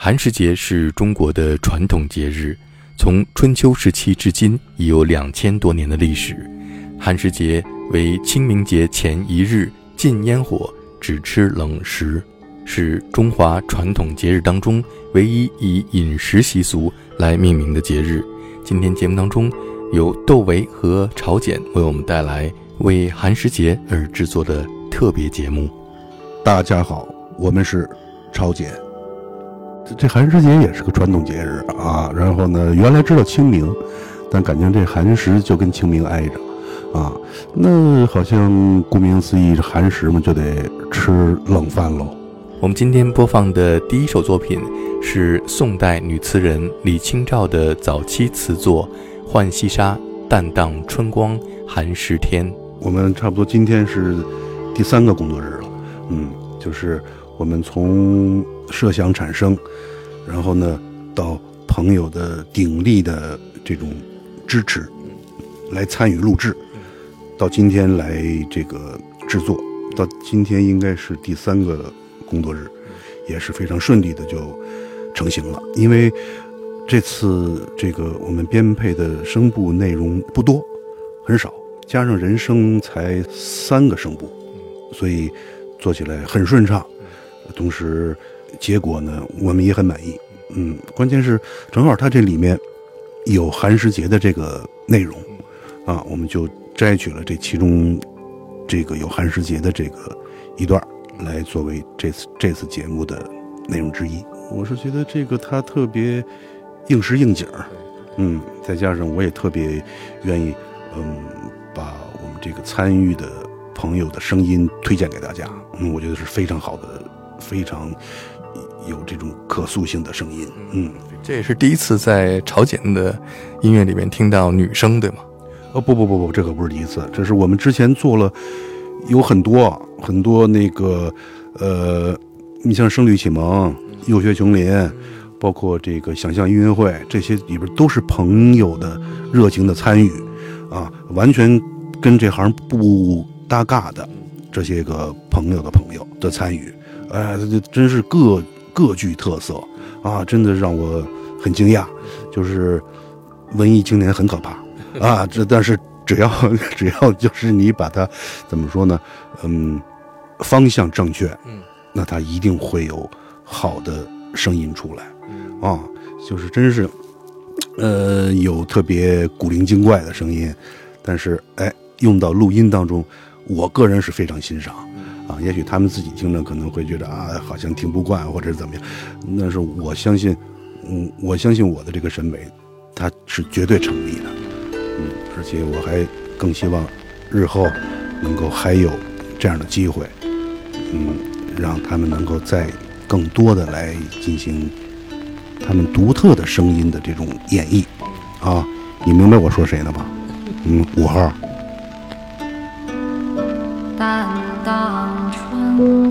寒食节是中国的传统节日，从春秋时期至今已有两千多年的历史。寒食节为清明节前一日禁烟火、只吃冷食，是中华传统节日当中唯一以饮食习俗来命名的节日。今天节目当中，由窦唯和朝简为我们带来为寒食节而制作的特别节目。大家好，我们是朝简。这寒食节也是个传统节日啊，然后呢，原来知道清明，但感觉这寒食就跟清明挨着，啊，那好像顾名思义，这寒食嘛就得吃冷饭喽。我们今天播放的第一首作品是宋代女词人李清照的早期词作《浣溪沙·淡荡春光寒食天》。我们差不多今天是第三个工作日了，嗯，就是我们从。设想产生，然后呢，到朋友的鼎力的这种支持，来参与录制，到今天来这个制作，到今天应该是第三个工作日，也是非常顺利的就成型了。因为这次这个我们编配的声部内容不多，很少，加上人声才三个声部，所以做起来很顺畅，同时。结果呢，我们也很满意。嗯，关键是正好它这里面有寒食节的这个内容啊，我们就摘取了这其中这个有寒食节的这个一段来作为这次这次节目的内容之一。我是觉得这个它特别应时应景儿，嗯，再加上我也特别愿意，嗯，把我们这个参与的朋友的声音推荐给大家。嗯，我觉得是非常好的，非常。有这种可塑性的声音，嗯，这也是第一次在朝鲜的音乐里面听到女声，对吗？哦，不不不不，这可不是第一次，这是我们之前做了有很多很多那个，呃，你像《声律启蒙》《幼学琼林》，包括这个想象音乐会，这些里边都是朋友的热情的参与，啊，完全跟这行不搭嘎的这些个朋友的朋友的参与，哎，这真是各。各具特色啊，真的让我很惊讶。就是文艺青年很可怕啊，这但是只要 只要就是你把它怎么说呢？嗯，方向正确，嗯，那它一定会有好的声音出来啊。就是真是，呃，有特别古灵精怪的声音，但是哎，用到录音当中，我个人是非常欣赏。啊，也许他们自己听着可能会觉得啊，好像听不惯，或者怎么样。但是我相信，嗯，我相信我的这个审美，它是绝对成立的。嗯，而且我还更希望日后能够还有这样的机会，嗯，让他们能够再更多的来进行他们独特的声音的这种演绎。啊，你明白我说谁了吧？嗯，五号。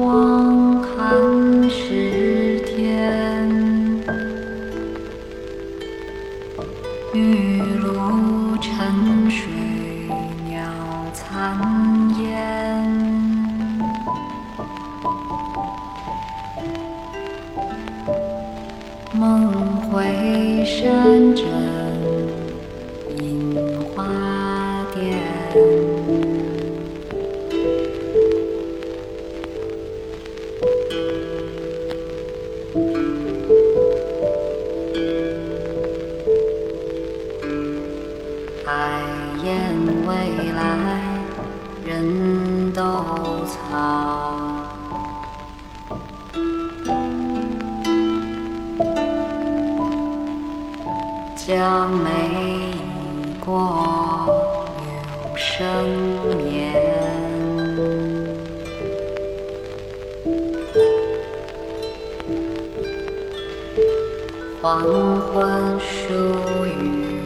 春忧郁。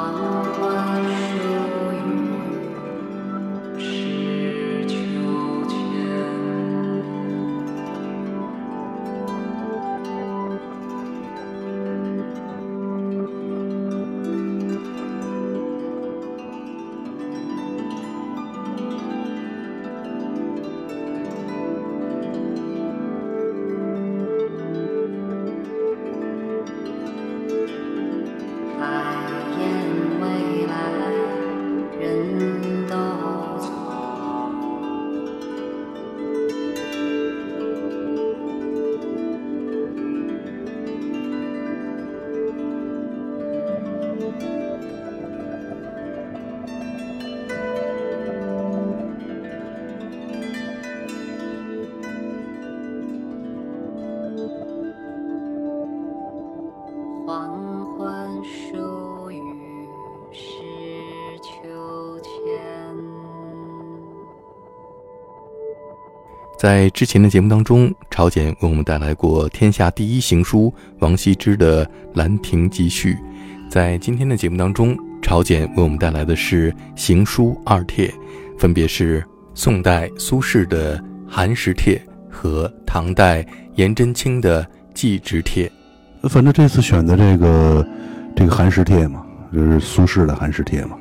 黄在之前的节目当中，朝简为我们带来过天下第一行书王羲之的《兰亭集序》。在今天的节目当中，朝简为我们带来的是行书二帖，分别是宋代苏轼的《寒食帖》和唐代颜真卿的《祭侄帖》。反正这次选的这个这个寒食帖嘛，就是苏轼的寒食帖嘛，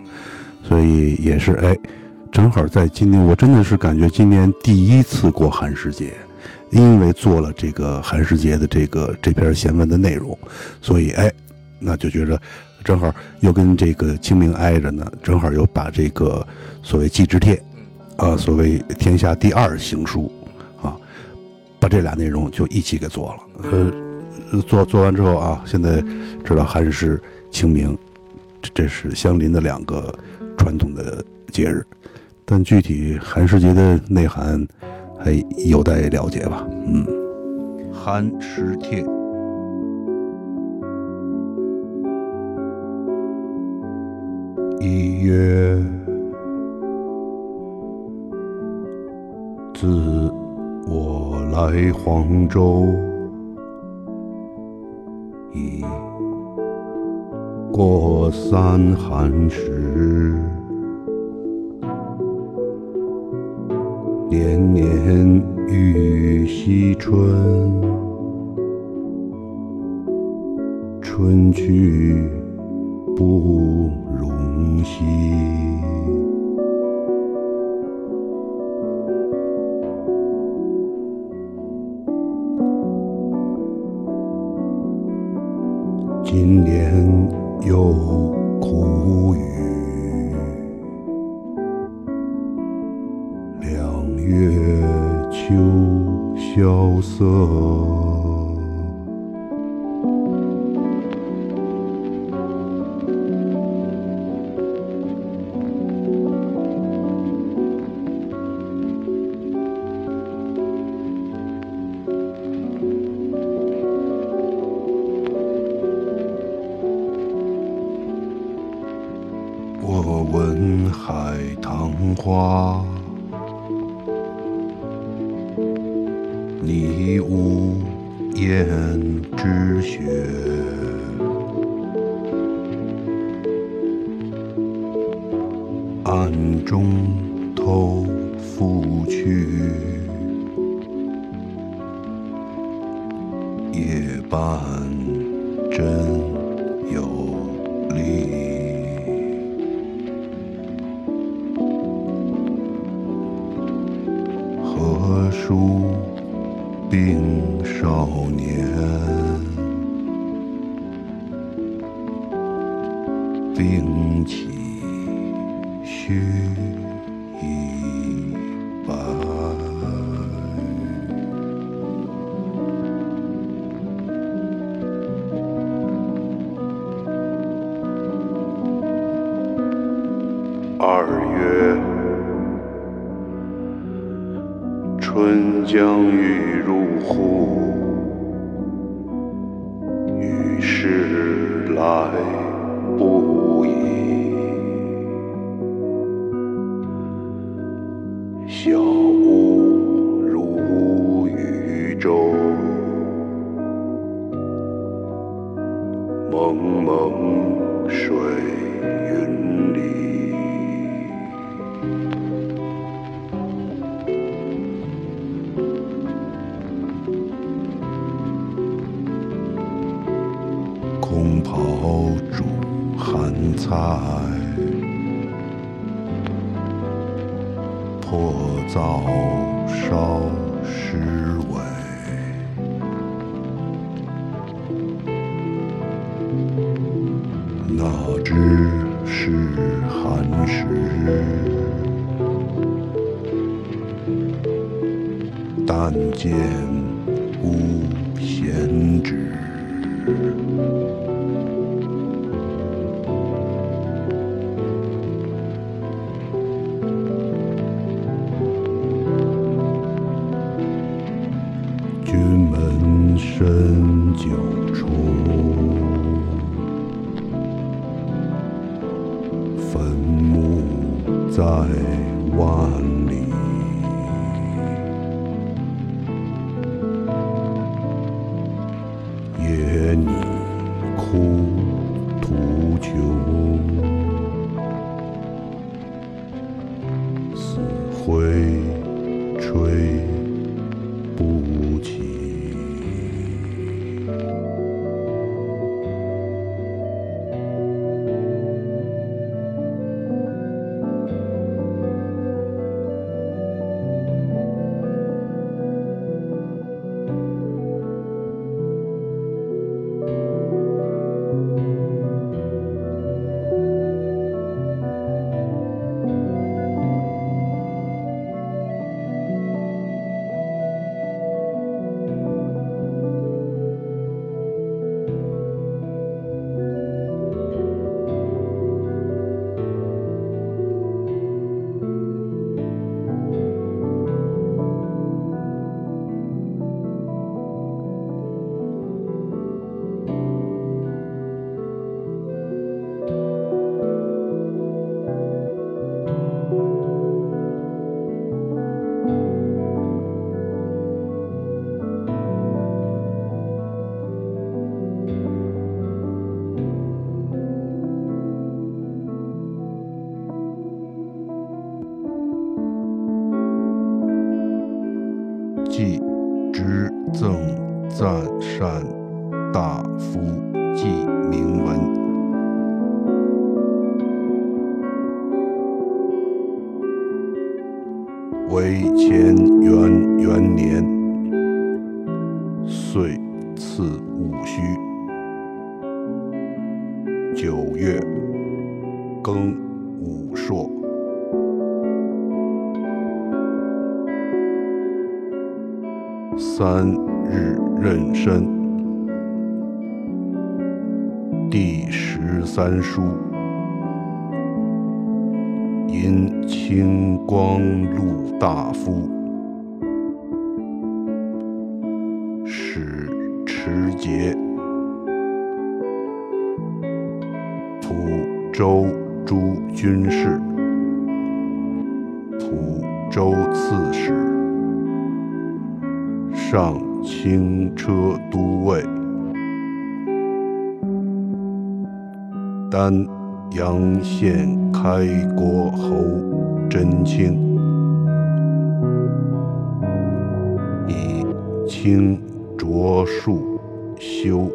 所以也是哎，正好在今年，我真的是感觉今年第一次过寒食节，因为做了这个寒食节的这个这篇闲文的内容，所以哎，那就觉着正好又跟这个清明挨着呢，正好又把这个所谓祭侄帖，啊，所谓天下第二行书，啊，把这俩内容就一起给做了，呃。做做完之后啊，现在知道寒食、清明，这这是相邻的两个传统的节日，但具体寒食节的内涵还有待了解吧。嗯，寒食帖，一月，自我来黄州。已过三寒食，年年欲惜春，春去不容惜。今年萧瑟。暗中偷负去，夜半真二月。春江欲入户，煮寒菜，破灶烧狮尾。哪知是寒食，但见深九重，坟墓在万里。为乾元元年，岁次戊戌，九月庚午朔。三日壬申，第十三书，因清光禄大夫，使持节，蒲州诸军事，蒲州刺史。上轻车都尉，丹阳县开国侯真卿，以清卓树修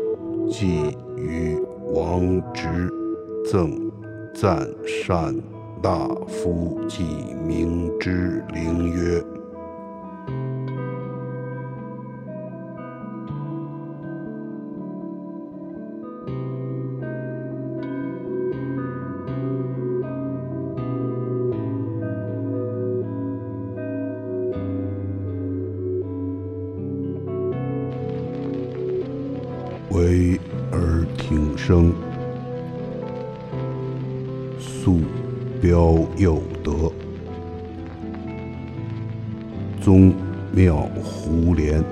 寄于王直，赠赞善大夫记名之灵曰。生，素标佑德，宗庙胡连，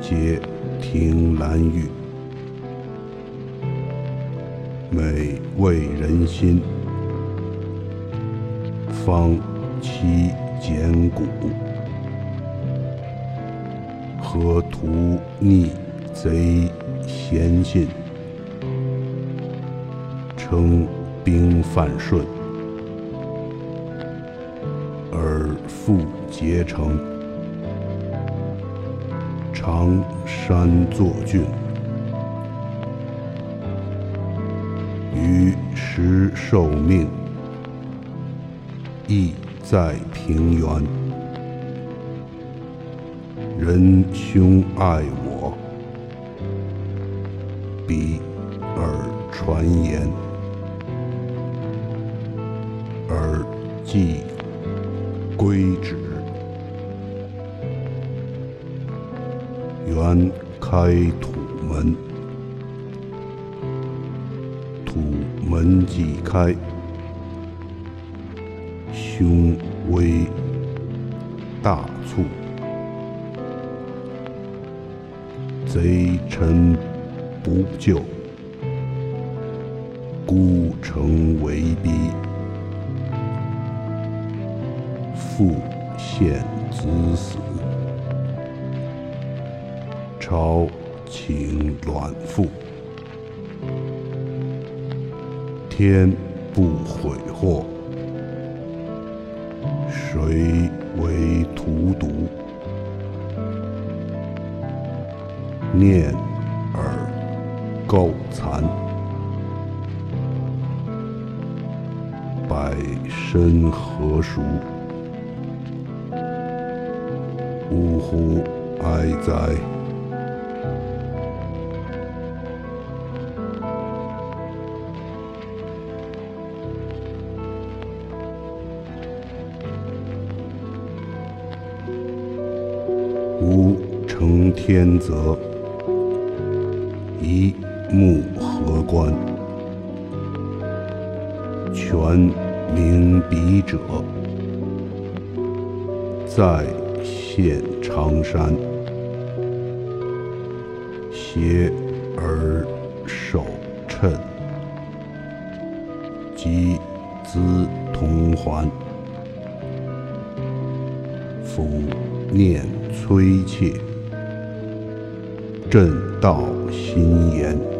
皆庭兰玉，美味人心，方其简古，河图逆贼先信，称兵犯顺，而复结成。常山作郡，于时受命，亦在平原。人兄爱我我，彼而传言，而既归止。原开土门，土门既开，凶威大促，贼臣不救，孤城为逼，父献子死。朝请卵父，天不悔祸，谁为荼毒？念构残，百身何属？呜呼哀哉！吾承天泽，一木合关，全明笔者，在现常山，携而守趁，及资同还，夫念摧切，朕道心言。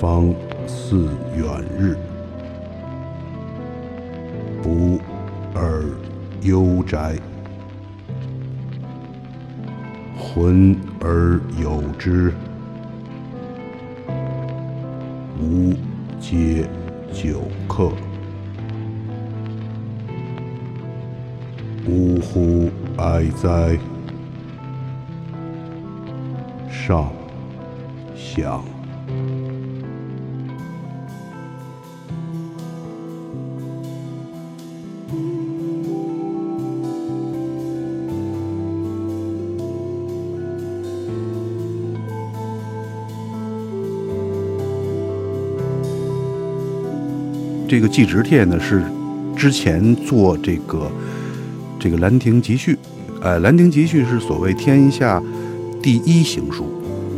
方似远日，不而幽宅，浑而有之，吾皆久客。呜呼哀哉！上想。这个《祭侄帖》呢，是之前做这个这个《兰亭集序》，哎，《兰亭集序》是所谓天下第一行书，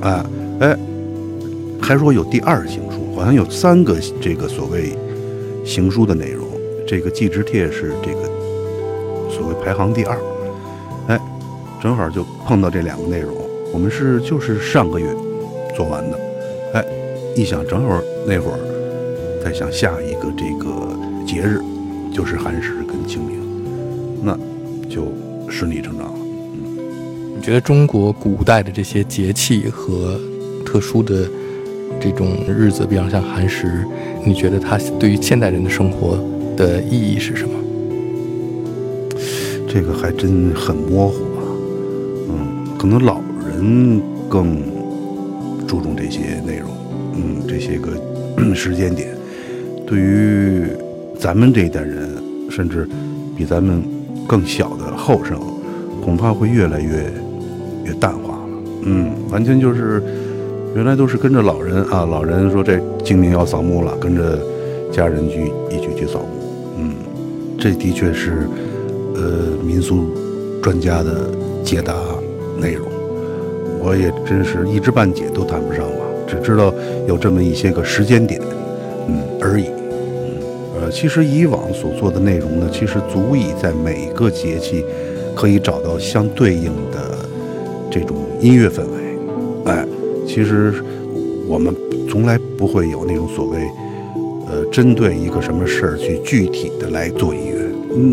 啊哎，还说有第二行书，好像有三个这个所谓行书的内容，这个《祭侄帖》是这个所谓排行第二，哎，正好就碰到这两个内容，我们是就是上个月做完的，哎，一想正好那会儿。再想下一个这个节日，就是寒食跟清明，那就顺理成章了。嗯你觉得中国古代的这些节气和特殊的这种日子，比方像寒食，你觉得它对于现代人的生活的意义是什么？这个还真很模糊啊。嗯，可能老人更注重这些内容，嗯，这些个 时间点。对于咱们这一代人，甚至比咱们更小的后生，恐怕会越来越越淡化了。嗯，完全就是原来都是跟着老人啊，老人说这清明要扫墓了，跟着家人去一起去扫墓。嗯，这的确是呃民俗专家的解答内容，我也真是一知半解都谈不上吧。只知道有这么一些个时间点，嗯而已。其实以往所做的内容呢，其实足以在每个节气可以找到相对应的这种音乐氛围。哎，其实我们从来不会有那种所谓，呃，针对一个什么事儿去具体的来做音乐，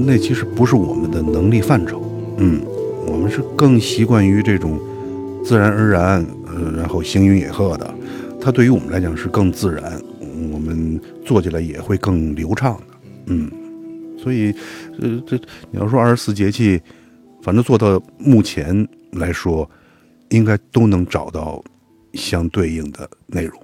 那其实不是我们的能力范畴。嗯，我们是更习惯于这种自然而然，呃，然后行云野鹤的，它对于我们来讲是更自然，做起来也会更流畅的。嗯，所以，呃，这你要说二十四节气，反正做到目前来说，应该都能找到相对应的内容。